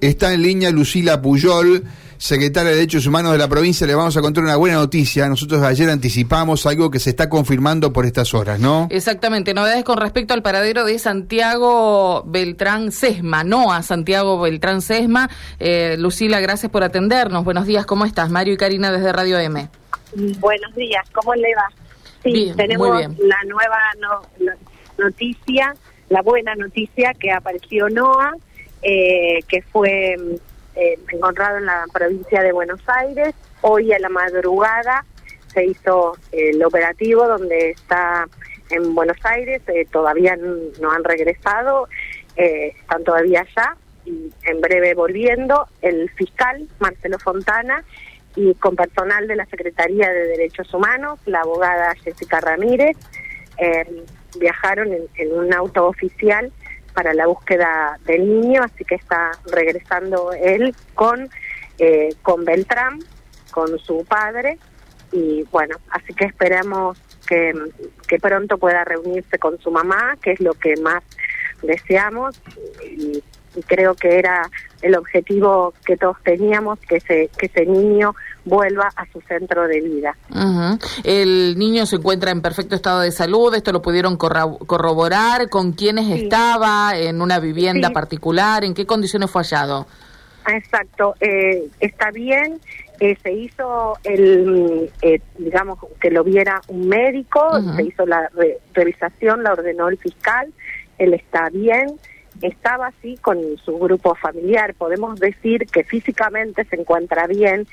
Está en línea Lucila Puyol, secretaria de Derechos Humanos de la provincia. Le vamos a contar una buena noticia. Nosotros ayer anticipamos algo que se está confirmando por estas horas, ¿no? Exactamente. Novedades con respecto al paradero de Santiago Beltrán Sesma, no a Santiago Beltrán Sesma. Eh, Lucila, gracias por atendernos. Buenos días, ¿cómo estás? Mario y Karina desde Radio M. Buenos días, ¿cómo le va? Sí, tenemos la nueva noticia, la buena noticia que apareció NOA eh, que fue eh, encontrado en la provincia de Buenos Aires. Hoy a la madrugada se hizo el operativo donde está en Buenos Aires, eh, todavía no han regresado, están todavía allá y en breve volviendo. El fiscal Marcelo Fontana y con personal de la Secretaría de Derechos Humanos, la abogada Jessica Ramírez, viajaron en un auto oficial para la búsqueda del niño, así que está regresando él con, eh, con Beltrán, con su padre, y bueno, así que esperamos que, que pronto pueda reunirse con su mamá, que es lo que más deseamos, y y creo que era el objetivo que todos teníamos, que ese, que ese niño vuelva a su centro de vida. El niño se encuentra en perfecto estado de salud, esto lo pudieron corroborar, con quiénes estaba, en una vivienda particular, en qué condiciones fue hallado. Exacto, eh, está bien, eh, se hizo el, eh, digamos, que lo viera un médico, se hizo la revisación, la ordenó el fiscal, él está bien, estaba así con su grupo familiar. Podemos decir que físicamente se encuentra bien,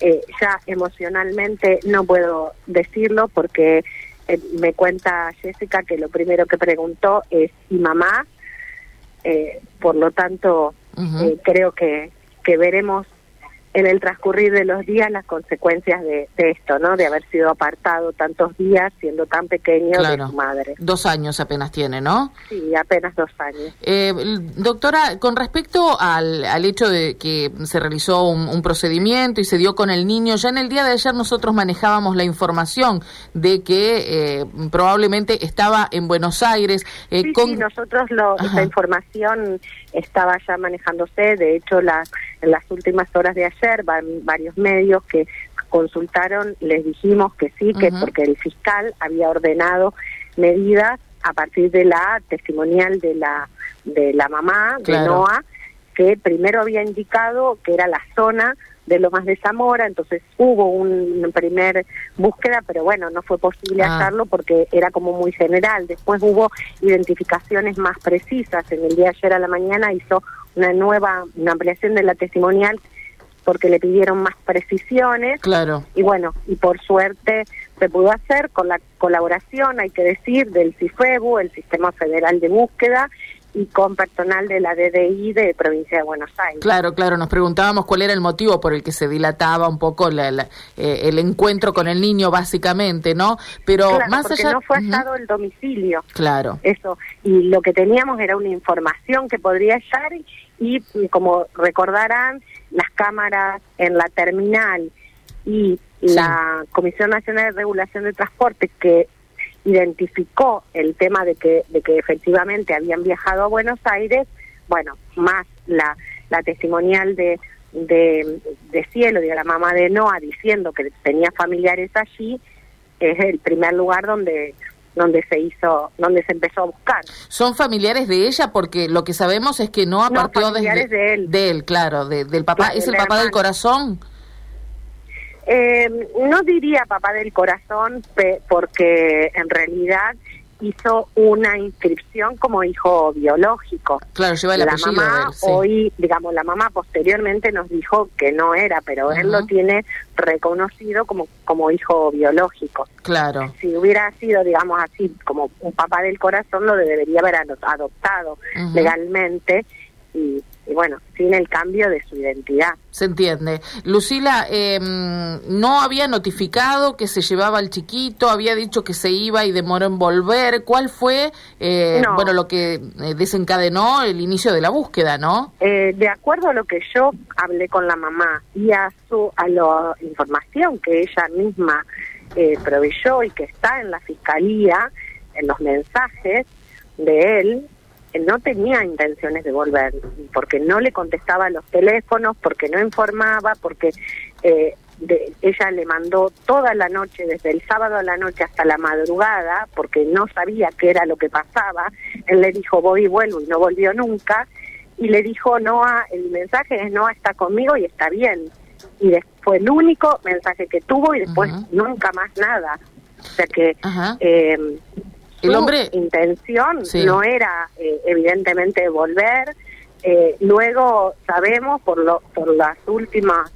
eh, ya emocionalmente no puedo decirlo porque eh, me cuenta Jessica que lo primero que preguntó es ¿y mamá? Eh, por lo tanto, creo que, que veremos en el transcurrir de los días las consecuencias de, esto, ¿no? De haber sido apartado tantos días siendo tan pequeño de su madre. Dos años apenas tiene, ¿no? Sí, apenas dos años. Eh, doctora, con respecto al, al, hecho de que se realizó un, procedimiento y se dio con el niño, ya en el día de ayer nosotros manejábamos la información de que eh, probablemente estaba en Buenos Aires. Eh, sí, nosotros lo, esa información estaba ya manejándose, de hecho la, en las últimas horas de ayer varios medios que consultaron, les dijimos que sí, que porque el fiscal había ordenado medidas a partir de la testimonial de la de la mamá de Noah, que primero había indicado que era la zona de Lomas de Zamora, entonces hubo un primer búsqueda, pero bueno, no fue posible ah. hacerlo porque era como muy general. Después hubo identificaciones más precisas. En el día de ayer a la mañana hizo una nueva, una ampliación de la testimonial porque le pidieron más precisiones. Claro. Y bueno, y por suerte se pudo hacer con la colaboración, hay que decir, del CIFEBU, el Sistema Federal de Búsqueda, y con personal de la DDI de Provincia de Buenos Aires. Claro, claro, nos preguntábamos cuál era el motivo por el que se dilataba un poco eh, el encuentro con el niño, básicamente, ¿no? Pero más allá... no fue hallado el domicilio. Claro. Eso, y lo que teníamos era una información que podría estar y, como recordarán, las cámaras en la terminal y la Comisión Nacional de Regulación de Transporte que identificó el tema de que, de que efectivamente habían viajado a Buenos Aires, bueno, más la, la testimonial de, de, de Cielo, de la mamá de Noah, diciendo que tenía familiares allí, es el primer lugar donde donde se hizo, donde se empezó a buscar. ¿Son familiares de ella? Porque lo que sabemos es que Noah no, partió desde de él. De él, claro, del papá. ¿Es el papá del corazón? Eh, no diría papá del corazón porque en realidad hizo una inscripción como hijo biológico. Claro, lleva el la mamá hoy, digamos, la mamá posteriormente nos dijo que no era, pero él lo tiene reconocido como como hijo biológico. Claro. Si hubiera sido, digamos así, como un papá del corazón, lo debería haber adoptado legalmente y y bueno, sin el cambio de su identidad. Se entiende. Lucila, em, no había notificado que se llevaba al chiquito, había dicho que se iba y demoró en volver. ¿Cuál fue, eh, bueno, lo que eh, desencadenó el inicio de la búsqueda, no? Eh, de acuerdo a lo que yo hablé con la mamá y a su a la información que ella misma proveyó y que está en la fiscalía, en los mensajes de él, no tenía intenciones de volver, porque no le contestaba los teléfonos, porque no informaba, porque eh, ella le mandó toda la noche, desde el sábado a la noche hasta la madrugada, porque no sabía qué era lo que pasaba. Él le dijo, voy y vuelvo, y no volvió nunca. Y le dijo, Noah, el mensaje es, Noah está conmigo y está bien. Y fue el único mensaje que tuvo y después nunca más nada. O sea que eh, el hombre intención no era eh, evidentemente volver. Eh, luego sabemos por, lo, por las últimas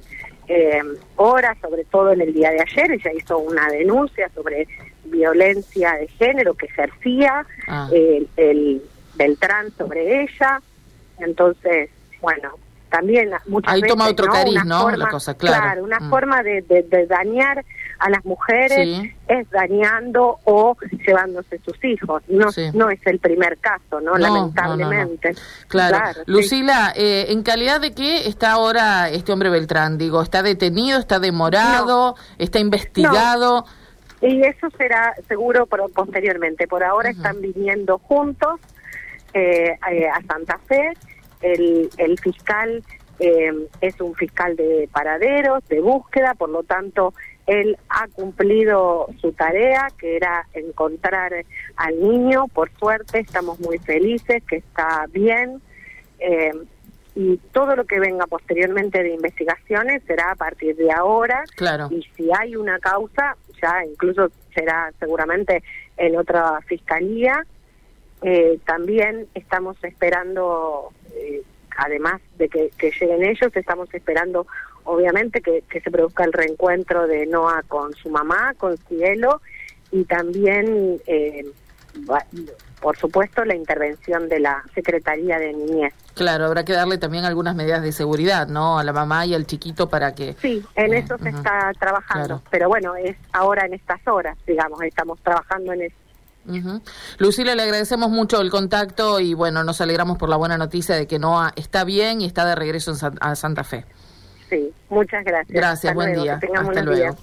eh, horas, sobre todo en el día de ayer, ella hizo una denuncia sobre violencia de género que ejercía ah. el, el Beltrán sobre ella. Entonces, bueno, también muchas Ahí veces, toma otro cariz, ¿no? Forma, cosa, claro. una mm. forma de, de, dañar a las mujeres es dañando o llevándose sus hijos. No, no es el primer caso, ¿no? Lamentablemente. claro. Lucila, eh, ¿en calidad de qué está ahora este hombre Beltrán? Digo, ¿está detenido, está demorado, está investigado? Y eso será seguro posteriormente. Por ahora están viniendo juntos eh, eh, a Santa Fe el, el fiscal eh, es un fiscal de paraderos, de búsqueda, por lo tanto, él ha cumplido su tarea, que era encontrar al niño. Por suerte, estamos muy felices, que está bien. Eh, y todo lo que venga posteriormente de investigaciones será a partir de ahora. Claro. Y si hay una causa, ya incluso será seguramente en otra fiscalía. Eh, también estamos esperando eh, además de que, lleguen ellos, estamos esperando obviamente que, se produzca el reencuentro de Noah con su mamá, con Cielo, y también, eh, por supuesto, la intervención de la Secretaría de Niñez. Claro, habrá que darle también algunas medidas de seguridad, ¿no? A la mamá y al chiquito para que... Sí, en eso se está trabajando, pero bueno, es ahora en estas horas, digamos, estamos trabajando en eso. Lucila, le agradecemos mucho el contacto y bueno, nos alegramos por la buena noticia de que Noah está bien y está de regreso en a Santa Fe. Sí, muchas gracias. Gracias, buen día. Hasta luego.